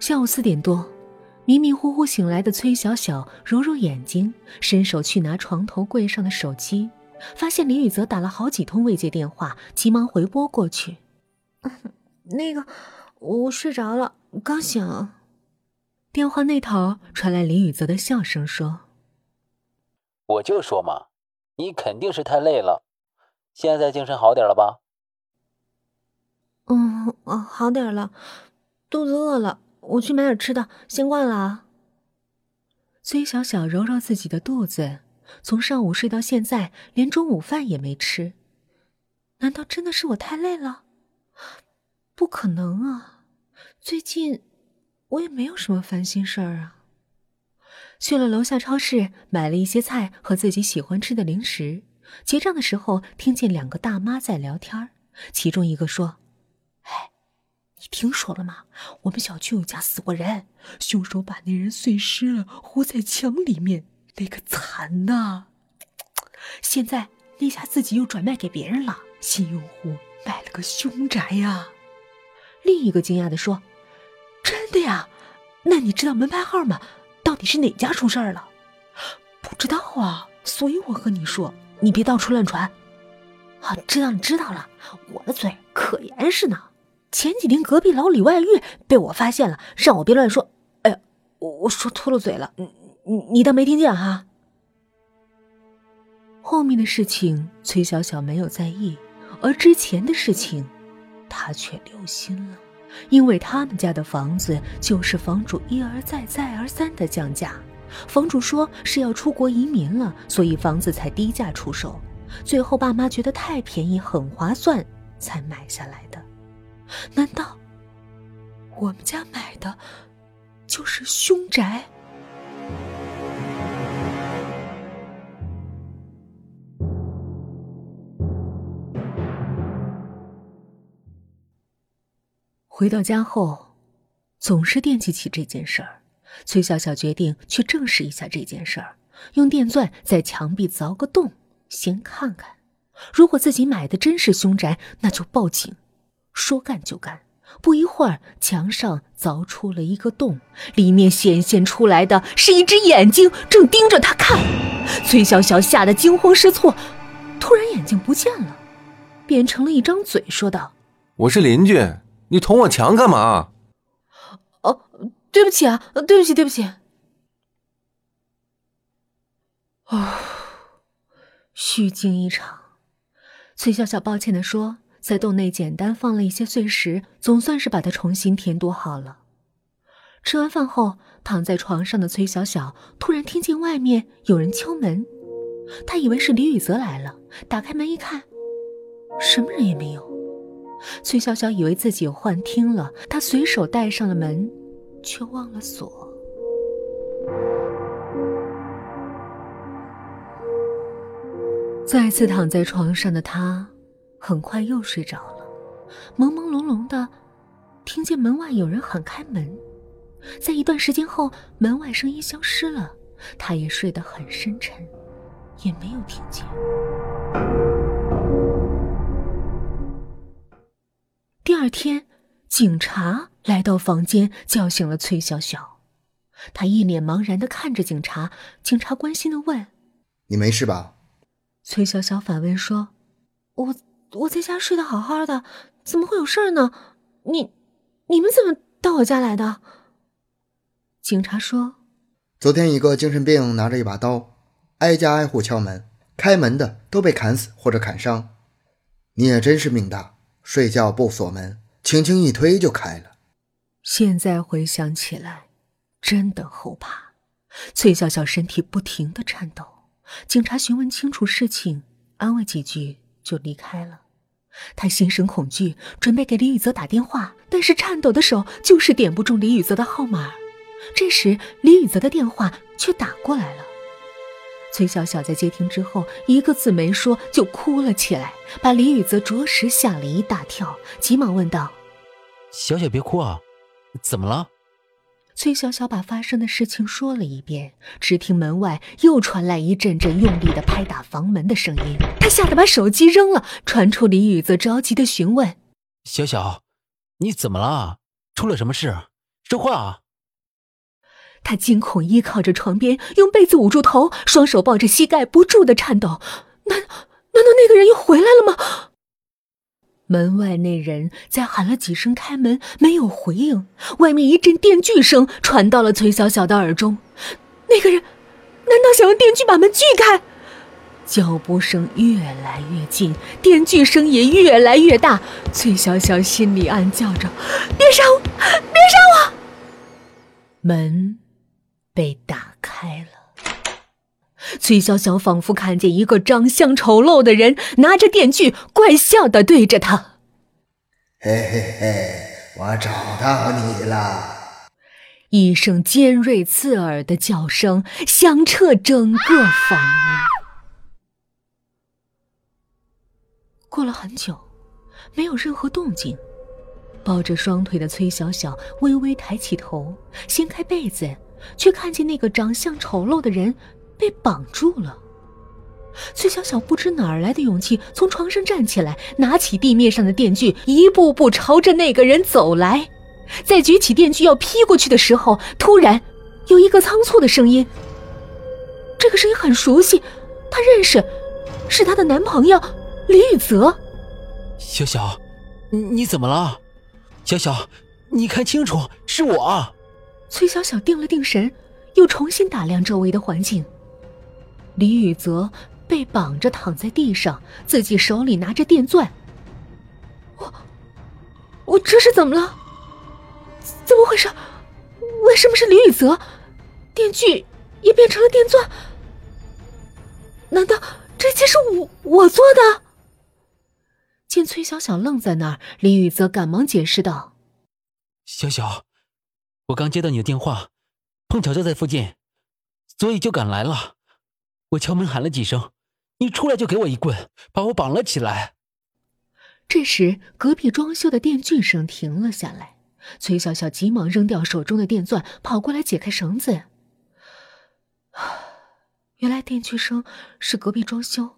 下午四点多，迷迷糊糊醒来的崔小小揉揉眼睛，伸手去拿床头柜上的手机，发现林雨泽打了好几通未接电话，急忙回拨过去。那个，我睡着了，刚醒。电话那头传来林雨泽的笑声，说：“我就说嘛，你肯定是太累了。现在精神好点了吧？”“嗯，哦，好点了，肚子饿了。”我去买点吃的，先挂了啊。崔小小揉揉自己的肚子，从上午睡到现在，连中午饭也没吃。难道真的是我太累了？不可能啊！最近我也没有什么烦心事儿啊。去了楼下超市，买了一些菜和自己喜欢吃的零食。结账的时候，听见两个大妈在聊天，其中一个说：“哎。”你听说了吗？我们小区有家死过人，凶手把那人碎尸了，糊在墙里面，那个惨呐！现在那家自己又转卖给别人了，新用户买了个凶宅呀。另一个惊讶的说：“真的呀？那你知道门牌号吗？到底是哪家出事儿了？”不知道啊，所以我和你说，你别到处乱传。啊，知道了，知道了，我的嘴可严实呢。前几天隔壁老李外遇被我发现了，让我别乱说。哎呀，我说秃了嘴了，你你你当没听见哈？后面的事情崔小小没有在意，而之前的事情，她却留心了，因为他们家的房子就是房主一而再再而三的降价，房主说是要出国移民了，所以房子才低价出售，最后爸妈觉得太便宜很划算，才买下来的。难道我们家买的就是凶宅？回到家后，总是惦记起这件事儿。崔小小决定去证实一下这件事儿，用电钻在墙壁凿个洞，先看看。如果自己买的真是凶宅，那就报警。说干就干，不一会儿，墙上凿出了一个洞，里面显现出来的是一只眼睛，正盯着他看。崔小小吓得惊慌失措，突然眼睛不见了，变成了一张嘴，说道：“我是邻居，你捅我墙干嘛？”“哦，对不起啊，对不起，对不起。”哦，虚惊一场。崔小小抱歉的说。在洞内简单放了一些碎石，总算是把它重新填堵好了。吃完饭后，躺在床上的崔小小突然听见外面有人敲门，他以为是李雨泽来了，打开门一看，什么人也没有。崔小小以为自己有幻听了，他随手带上了门，却忘了锁。再次躺在床上的他。很快又睡着了，朦朦胧胧的，听见门外有人喊开门。在一段时间后，门外声音消失了，他也睡得很深沉，也没有听见。第二天，警察来到房间，叫醒了崔小小。他一脸茫然的看着警察，警察关心的问：“你没事吧？”崔小小反问说：“我。”我在家睡得好好的，怎么会有事儿呢？你，你们怎么到我家来的？警察说，昨天一个精神病拿着一把刀，挨家挨户敲门，开门的都被砍死或者砍伤。你也真是命大，睡觉不锁门，轻轻一推就开了。现在回想起来，真的后怕。崔笑笑身体不停的颤抖。警察询问清楚事情，安慰几句。就离开了，他心生恐惧，准备给李宇泽打电话，但是颤抖的手就是点不中李宇泽的号码。这时，李宇泽的电话却打过来了。崔小小在接听之后，一个字没说就哭了起来，把李宇泽着实吓了一大跳，急忙问道：“小小别哭啊，怎么了？”崔小小把发生的事情说了一遍，只听门外又传来一阵阵用力的拍打房门的声音，她吓得把手机扔了，传出李宇泽着急的询问：“小小，你怎么了？出了什么事？说话啊！他惊恐依靠着床边，用被子捂住头，双手抱着膝盖，不住的颤抖。难难道那个人又回来了吗？门外那人在喊了几声开门，没有回应。外面一阵电锯声传到了崔小小的耳中。那个人难道想用电锯把门锯开？脚步声越来越近，电锯声也越来越大。崔小小心里暗叫着：“别杀我，别杀我！”门。被打开了，崔小小仿佛看见一个长相丑陋的人拿着电锯，怪笑的对着他：“嘿嘿嘿，我找到你了！”一声尖锐刺耳的叫声响彻整个房屋。过了很久，没有任何动静。抱着双腿的崔小小微微抬起头，掀开被子。却看见那个长相丑陋的人被绑住了。崔小小不知哪儿来的勇气，从床上站起来，拿起地面上的电锯，一步步朝着那个人走来。在举起电锯要劈过去的时候，突然有一个仓促的声音。这个声音很熟悉，他认识，是她的男朋友李宇泽。小小，你怎么了？小小，你看清楚，是我。崔小小定了定神，又重新打量周围的环境。李宇泽被绑着躺在地上，自己手里拿着电钻。我，我这是怎么了？怎么回事？为什么是李宇泽？电锯也变成了电钻？难道这些是我我做的？见崔小小愣在那儿，李宇泽赶忙解释道：“小小。”我刚接到你的电话，碰巧就在附近，所以就赶来了。我敲门喊了几声，你出来就给我一棍，把我绑了起来。这时，隔壁装修的电锯声停了下来。崔小小急忙扔掉手中的电钻，跑过来解开绳子。原来电锯声是隔壁装修，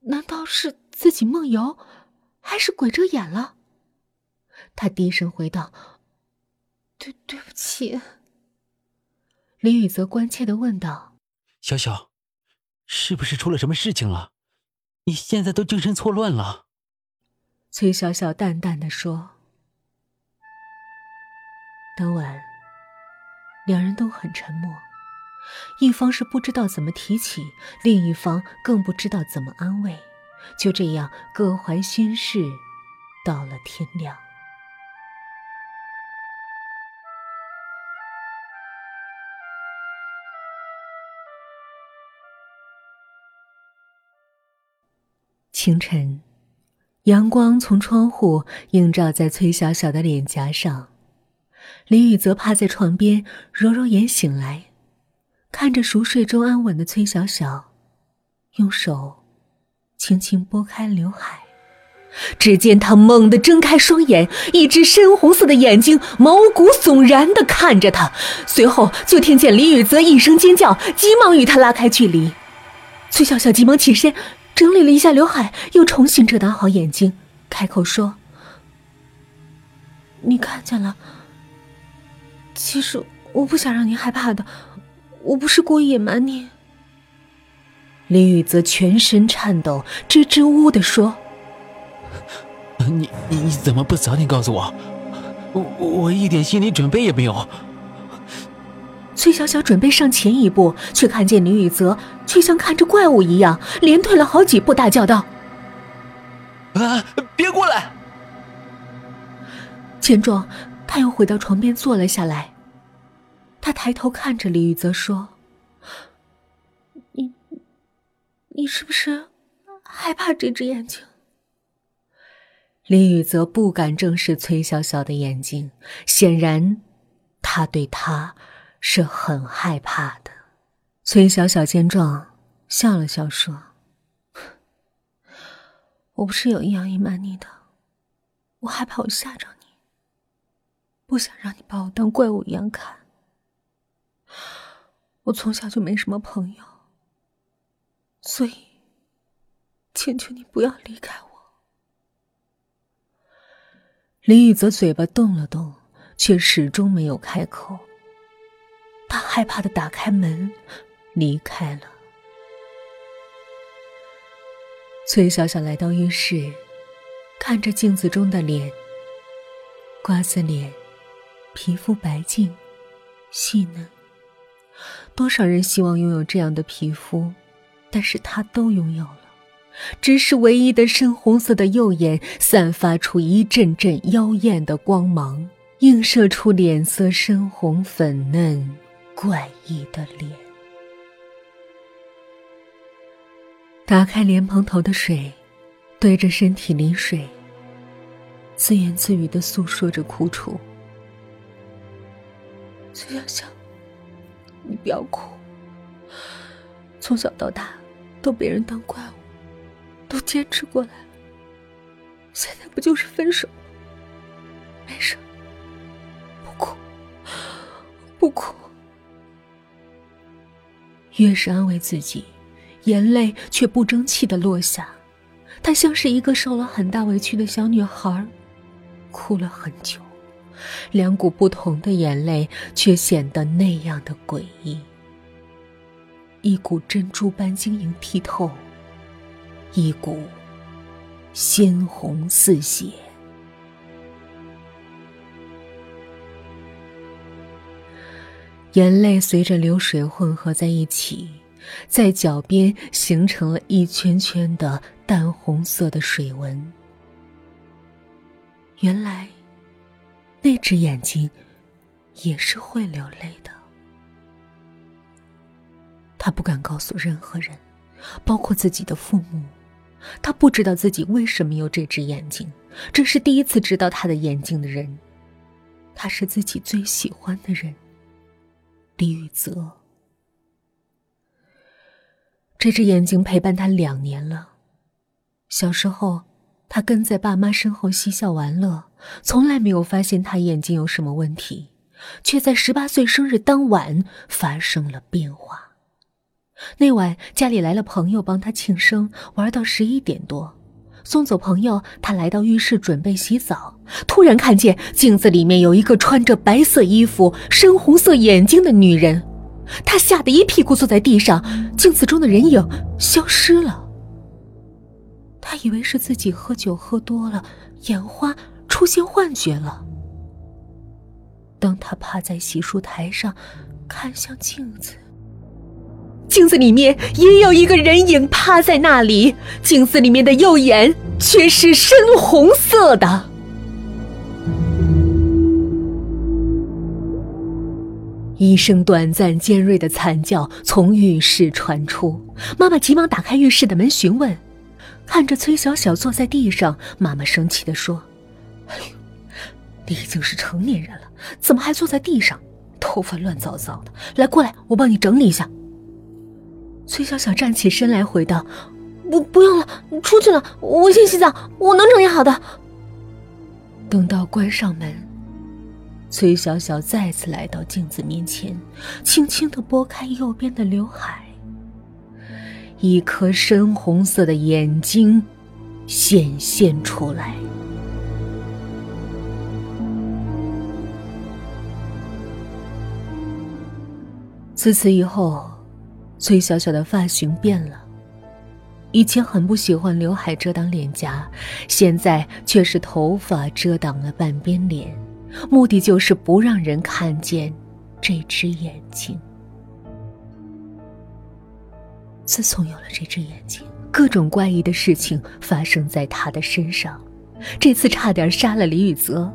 难道是自己梦游，还是鬼遮眼了？他低声回道。对，对不起。林雨泽关切的问道：“小小，是不是出了什么事情了？你现在都精神错乱了。”崔小小淡淡的说：“当晚，两人都很沉默，一方是不知道怎么提起，另一方更不知道怎么安慰，就这样各怀心事，到了天亮。”清晨，阳光从窗户映照在崔小小的脸颊上。李雨泽趴在床边，揉揉眼醒来，看着熟睡中安稳的崔小小，用手轻轻拨开刘海。只见他猛地睁开双眼，一只深红色的眼睛毛骨悚然的看着他。随后就听见李雨泽一声尖叫，急忙与他拉开距离。崔小小急忙起身。整理了一下刘海，又重新遮挡好眼睛，开口说：“你看见了。其实我不想让你害怕的，我不是故意隐瞒你。”李宇则全身颤抖，支支吾吾的说：“你你你怎么不早点告诉我？我我一点心理准备也没有。”崔小小准备上前一步，却看见林雨泽却像看着怪物一样，连退了好几步，大叫道：“啊，别过来！”见状，他又回到床边坐了下来。他抬头看着李雨泽说：“你，你是不是害怕这只眼睛？”林雨泽不敢正视崔小小的眼睛，显然，他对他。是很害怕的。崔小小见状，笑了笑说：“我不是有意要隐瞒你的，我害怕我吓着你，不想让你把我当怪物一样看。我从小就没什么朋友，所以，请求你不要离开我。”李宇泽嘴巴动了动。却始终没有开口。他害怕的打开门，离开了。崔小小来到浴室，看着镜子中的脸，瓜子脸，皮肤白净、细嫩。多少人希望拥有这样的皮肤，但是他都拥有了。只是唯一的深红色的右眼散发出一阵阵妖艳的光芒，映射出脸色深红粉嫩、怪异的脸。打开莲蓬头的水，对着身体淋水，自言自语的诉说着苦楚。苏小小，你不要哭。从小到大，都被人当怪物。都坚持过来了，现在不就是分手？没事，不哭，不哭。越是安慰自己，眼泪却不争气的落下。她像是一个受了很大委屈的小女孩，哭了很久，两股不同的眼泪却显得那样的诡异。一股珍珠般晶莹剔透。一股鲜红似血，眼泪随着流水混合在一起，在脚边形成了一圈圈的淡红色的水纹。原来，那只眼睛也是会流泪的。他不敢告诉任何人，包括自己的父母。他不知道自己为什么有这只眼睛，这是第一次知道他的眼睛的人，他是自己最喜欢的人，李雨泽。这只眼睛陪伴他两年了。小时候，他跟在爸妈身后嬉笑玩乐，从来没有发现他眼睛有什么问题，却在十八岁生日当晚发生了变化。那晚家里来了朋友帮他庆生，玩到十一点多，送走朋友，他来到浴室准备洗澡，突然看见镜子里面有一个穿着白色衣服、深红色眼睛的女人，他吓得一屁股坐在地上，镜子中的人影消失了。他以为是自己喝酒喝多了，眼花出现幻觉了。当他趴在洗漱台上，看向镜子。镜子里面也有一个人影趴在那里，镜子里面的右眼却是深红色的。一声短暂尖锐的惨叫从浴室传出，妈妈急忙打开浴室的门询问，看着崔小小坐在地上，妈妈生气的说：“哎呦，你已经是成年人了，怎么还坐在地上？头发乱糟糟的，来过来，我帮你整理一下。”崔小小站起身来，回道：“不，不用了，出去了。我先洗澡，我能整理好的。”等到关上门，崔小小再次来到镜子面前，轻轻的拨开右边的刘海，一颗深红色的眼睛显现出来。自此以后。崔小小的发型变了，以前很不喜欢刘海遮挡脸颊，现在却是头发遮挡了半边脸，目的就是不让人看见这只眼睛。自从有了这只眼睛，各种怪异的事情发生在他的身上，这次差点杀了李雨泽，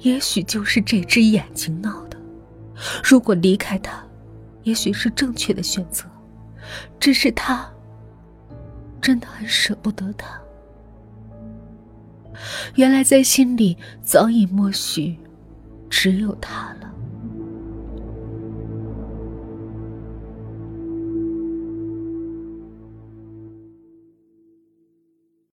也许就是这只眼睛闹的。如果离开他。也许是正确的选择，只是他真的很舍不得他。原来在心里早已默许，只有他了。